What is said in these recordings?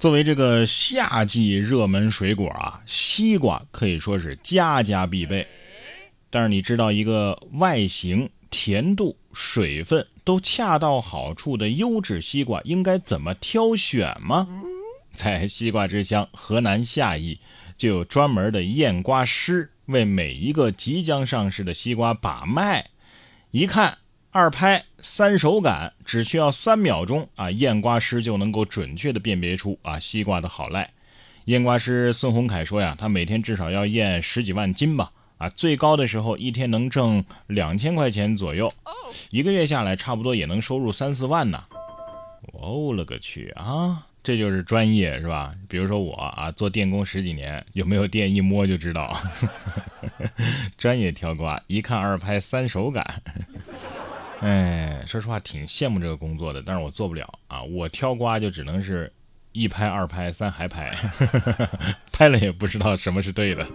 作为这个夏季热门水果啊，西瓜可以说是家家必备。但是你知道一个外形、甜度、水分都恰到好处的优质西瓜应该怎么挑选吗？在西瓜之乡河南夏邑，就有专门的验瓜师为每一个即将上市的西瓜把脉。一看。二拍三手感，只需要三秒钟啊，验瓜师就能够准确的辨别出啊西瓜的好赖。验瓜师孙洪凯说呀，他每天至少要验十几万斤吧，啊，最高的时候一天能挣两千块钱左右，一个月下来差不多也能收入三四万呢。我勒个去啊，这就是专业是吧？比如说我啊，做电工十几年，有没有电一摸就知道，专业挑瓜，一看二拍三手感。哎，说实话挺羡慕这个工作的，但是我做不了啊！我挑瓜就只能是一拍、二拍、三还拍，拍了也不知道什么是对的。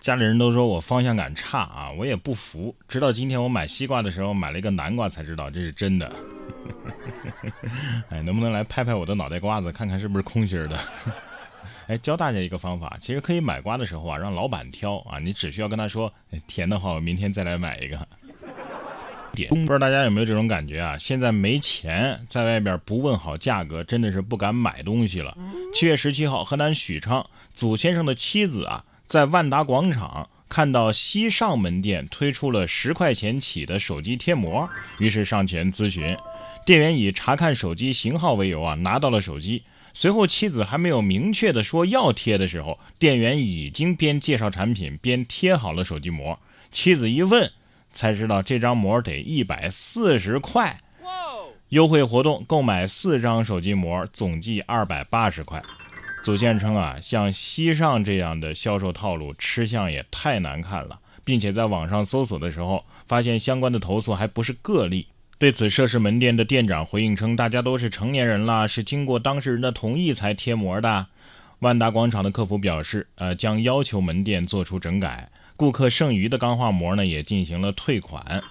家里人都说我方向感差啊，我也不服。直到今天我买西瓜的时候买了一个南瓜，才知道这是真的。哎，能不能来拍拍我的脑袋瓜子，看看是不是空心的？哎，教大家一个方法，其实可以买瓜的时候啊，让老板挑啊，你只需要跟他说甜的话，我明天再来买一个。不知道大家有没有这种感觉啊？现在没钱，在外边不问好价格，真的是不敢买东西了。七月十七号，河南许昌祖先生的妻子啊，在万达广场看到西尚门店推出了十块钱起的手机贴膜，于是上前咨询，店员以查看手机型号为由啊，拿到了手机。随后妻子还没有明确的说要贴的时候，店员已经边介绍产品边贴好了手机膜。妻子一问。才知道这张膜得一百四十块，优惠活动购买四张手机膜总计二百八十块。祖先称啊，像西上这样的销售套路，吃相也太难看了，并且在网上搜索的时候，发现相关的投诉还不是个例。对此，涉事门店的店长回应称，大家都是成年人了，是经过当事人的同意才贴膜的。万达广场的客服表示，呃，将要求门店做出整改。顾客剩余的钢化膜呢，也进行了退款。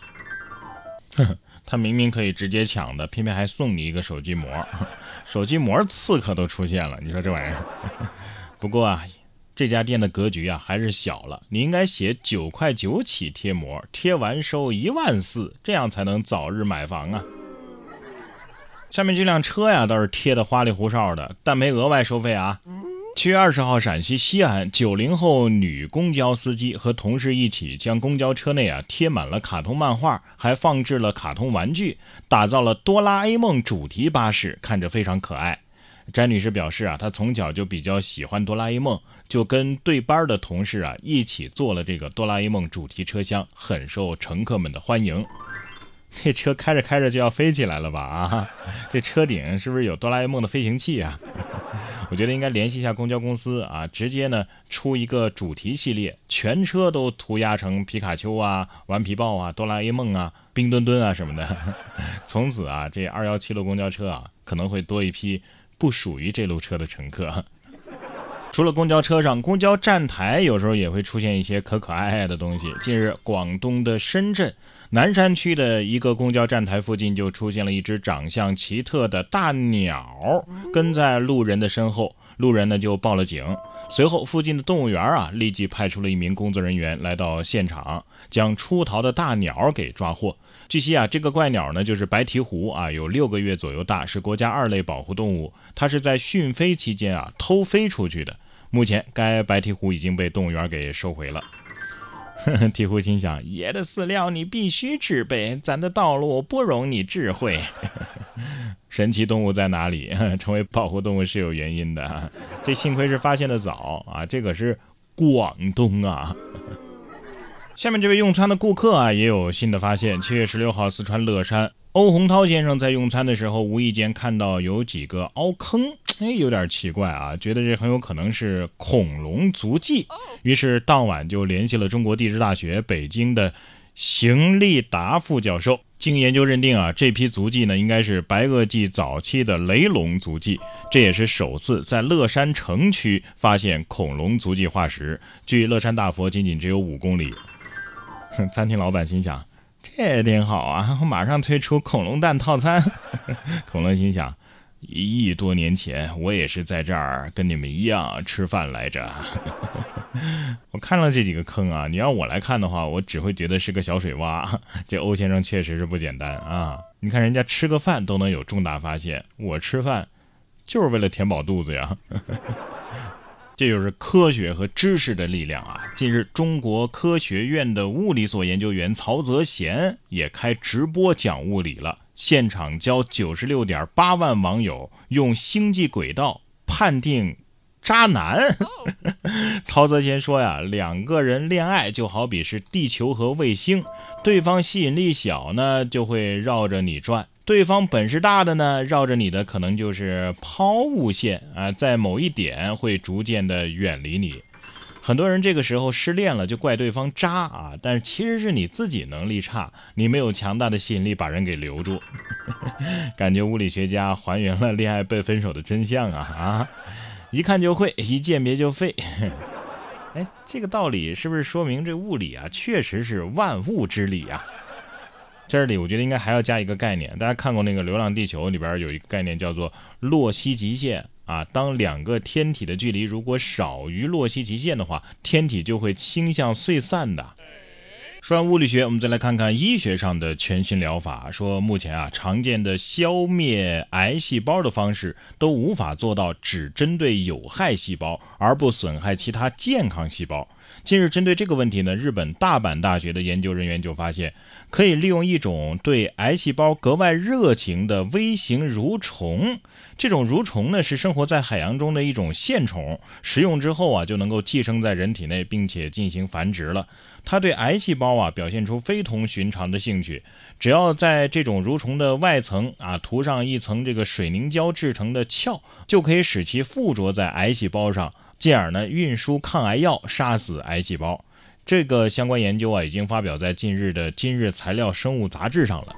他明明可以直接抢的，偏偏还送你一个手机膜，手机膜刺客都出现了，你说这玩意儿？不过啊，这家店的格局啊还是小了，你应该写九块九起贴膜，贴完收一万四，这样才能早日买房啊。下面这辆车呀，倒是贴的花里胡哨的，但没额外收费啊。七月二十号，陕西西安九零后女公交司机和同事一起将公交车内啊贴满了卡通漫画，还放置了卡通玩具，打造了哆啦 A 梦主题巴士，看着非常可爱。詹女士表示啊，她从小就比较喜欢哆啦 A 梦，就跟对班的同事啊一起坐了这个哆啦 A 梦主题车厢，很受乘客们的欢迎。这车开着开着就要飞起来了吧？啊，这车顶是不是有哆啦 A 梦的飞行器啊？我觉得应该联系一下公交公司啊，直接呢出一个主题系列，全车都涂鸦成皮卡丘啊、顽皮豹啊、哆啦 A 梦啊、冰墩墩啊什么的。从此啊，这二幺七路公交车啊可能会多一批不属于这路车的乘客。除了公交车上，公交站台有时候也会出现一些可可爱爱的东西。近日，广东的深圳南山区的一个公交站台附近就出现了一只长相奇特的大鸟，跟在路人的身后。路人呢就报了警，随后附近的动物园啊立即派出了一名工作人员来到现场，将出逃的大鸟给抓获。据悉啊，这个怪鸟呢就是白鹈鹕啊，有六个月左右大，是国家二类保护动物。它是在训飞期间啊偷飞出去的。目前，该白鹈鹕已经被动物园给收回了。鹈鹕心想：“爷的饲料你必须制备，咱的道路不容你智慧。”神奇动物在哪里？成为保护动物是有原因的。这幸亏是发现的早啊！这可是广东啊。下面这位用餐的顾客啊，也有新的发现。七月十六号，四川乐山。欧洪涛先生在用餐的时候，无意间看到有几个凹坑，哎，有点奇怪啊，觉得这很有可能是恐龙足迹，于是当晚就联系了中国地质大学北京的邢立达副教授。经研究认定啊，这批足迹呢，应该是白垩纪早期的雷龙足迹，这也是首次在乐山城区发现恐龙足迹化石，距乐山大佛仅仅只有五公里。餐厅老板心想。这挺好啊！我马上推出恐龙蛋套餐。恐龙心想：一亿多年前，我也是在这儿跟你们一样吃饭来着。我看了这几个坑啊，你让我来看的话，我只会觉得是个小水洼。这欧先生确实是不简单啊！你看人家吃个饭都能有重大发现，我吃饭就是为了填饱肚子呀。这就是科学和知识的力量啊！近日，中国科学院的物理所研究员曹泽贤也开直播讲物理了，现场交九十六点八万网友用星际轨道判定渣男。曹泽贤说呀，两个人恋爱就好比是地球和卫星，对方吸引力小呢，就会绕着你转。对方本事大的呢，绕着你的可能就是抛物线啊，在某一点会逐渐的远离你。很多人这个时候失恋了，就怪对方渣啊，但是其实是你自己能力差，你没有强大的吸引力把人给留住。感觉物理学家还原了恋爱被分手的真相啊啊！一看就会，一鉴别就废。哎，这个道理是不是说明这物理啊，确实是万物之理啊？这里我觉得应该还要加一个概念，大家看过那个《流浪地球》里边有一个概念叫做洛希极限啊，当两个天体的距离如果少于洛希极限的话，天体就会倾向碎散的。说完物理学，我们再来看看医学上的全新疗法。说目前啊，常见的消灭癌细胞的方式都无法做到只针对有害细胞而不损害其他健康细胞。近日，针对这个问题呢，日本大阪大学的研究人员就发现，可以利用一种对癌细胞格外热情的微型蠕虫。这种蠕虫呢，是生活在海洋中的一种线虫，食用之后啊，就能够寄生在人体内，并且进行繁殖了。它对癌细胞啊，表现出非同寻常的兴趣。只要在这种蠕虫的外层啊，涂上一层这个水凝胶制成的壳，就可以使其附着在癌细胞上。进而呢，运输抗癌药，杀死癌细胞。这个相关研究啊，已经发表在近日的《今日材料生物杂志》上了。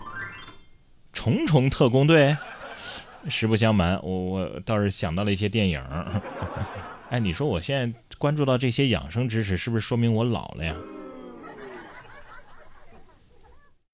重重特工队，实不相瞒，我我倒是想到了一些电影。哎，你说我现在关注到这些养生知识，是不是说明我老了呀？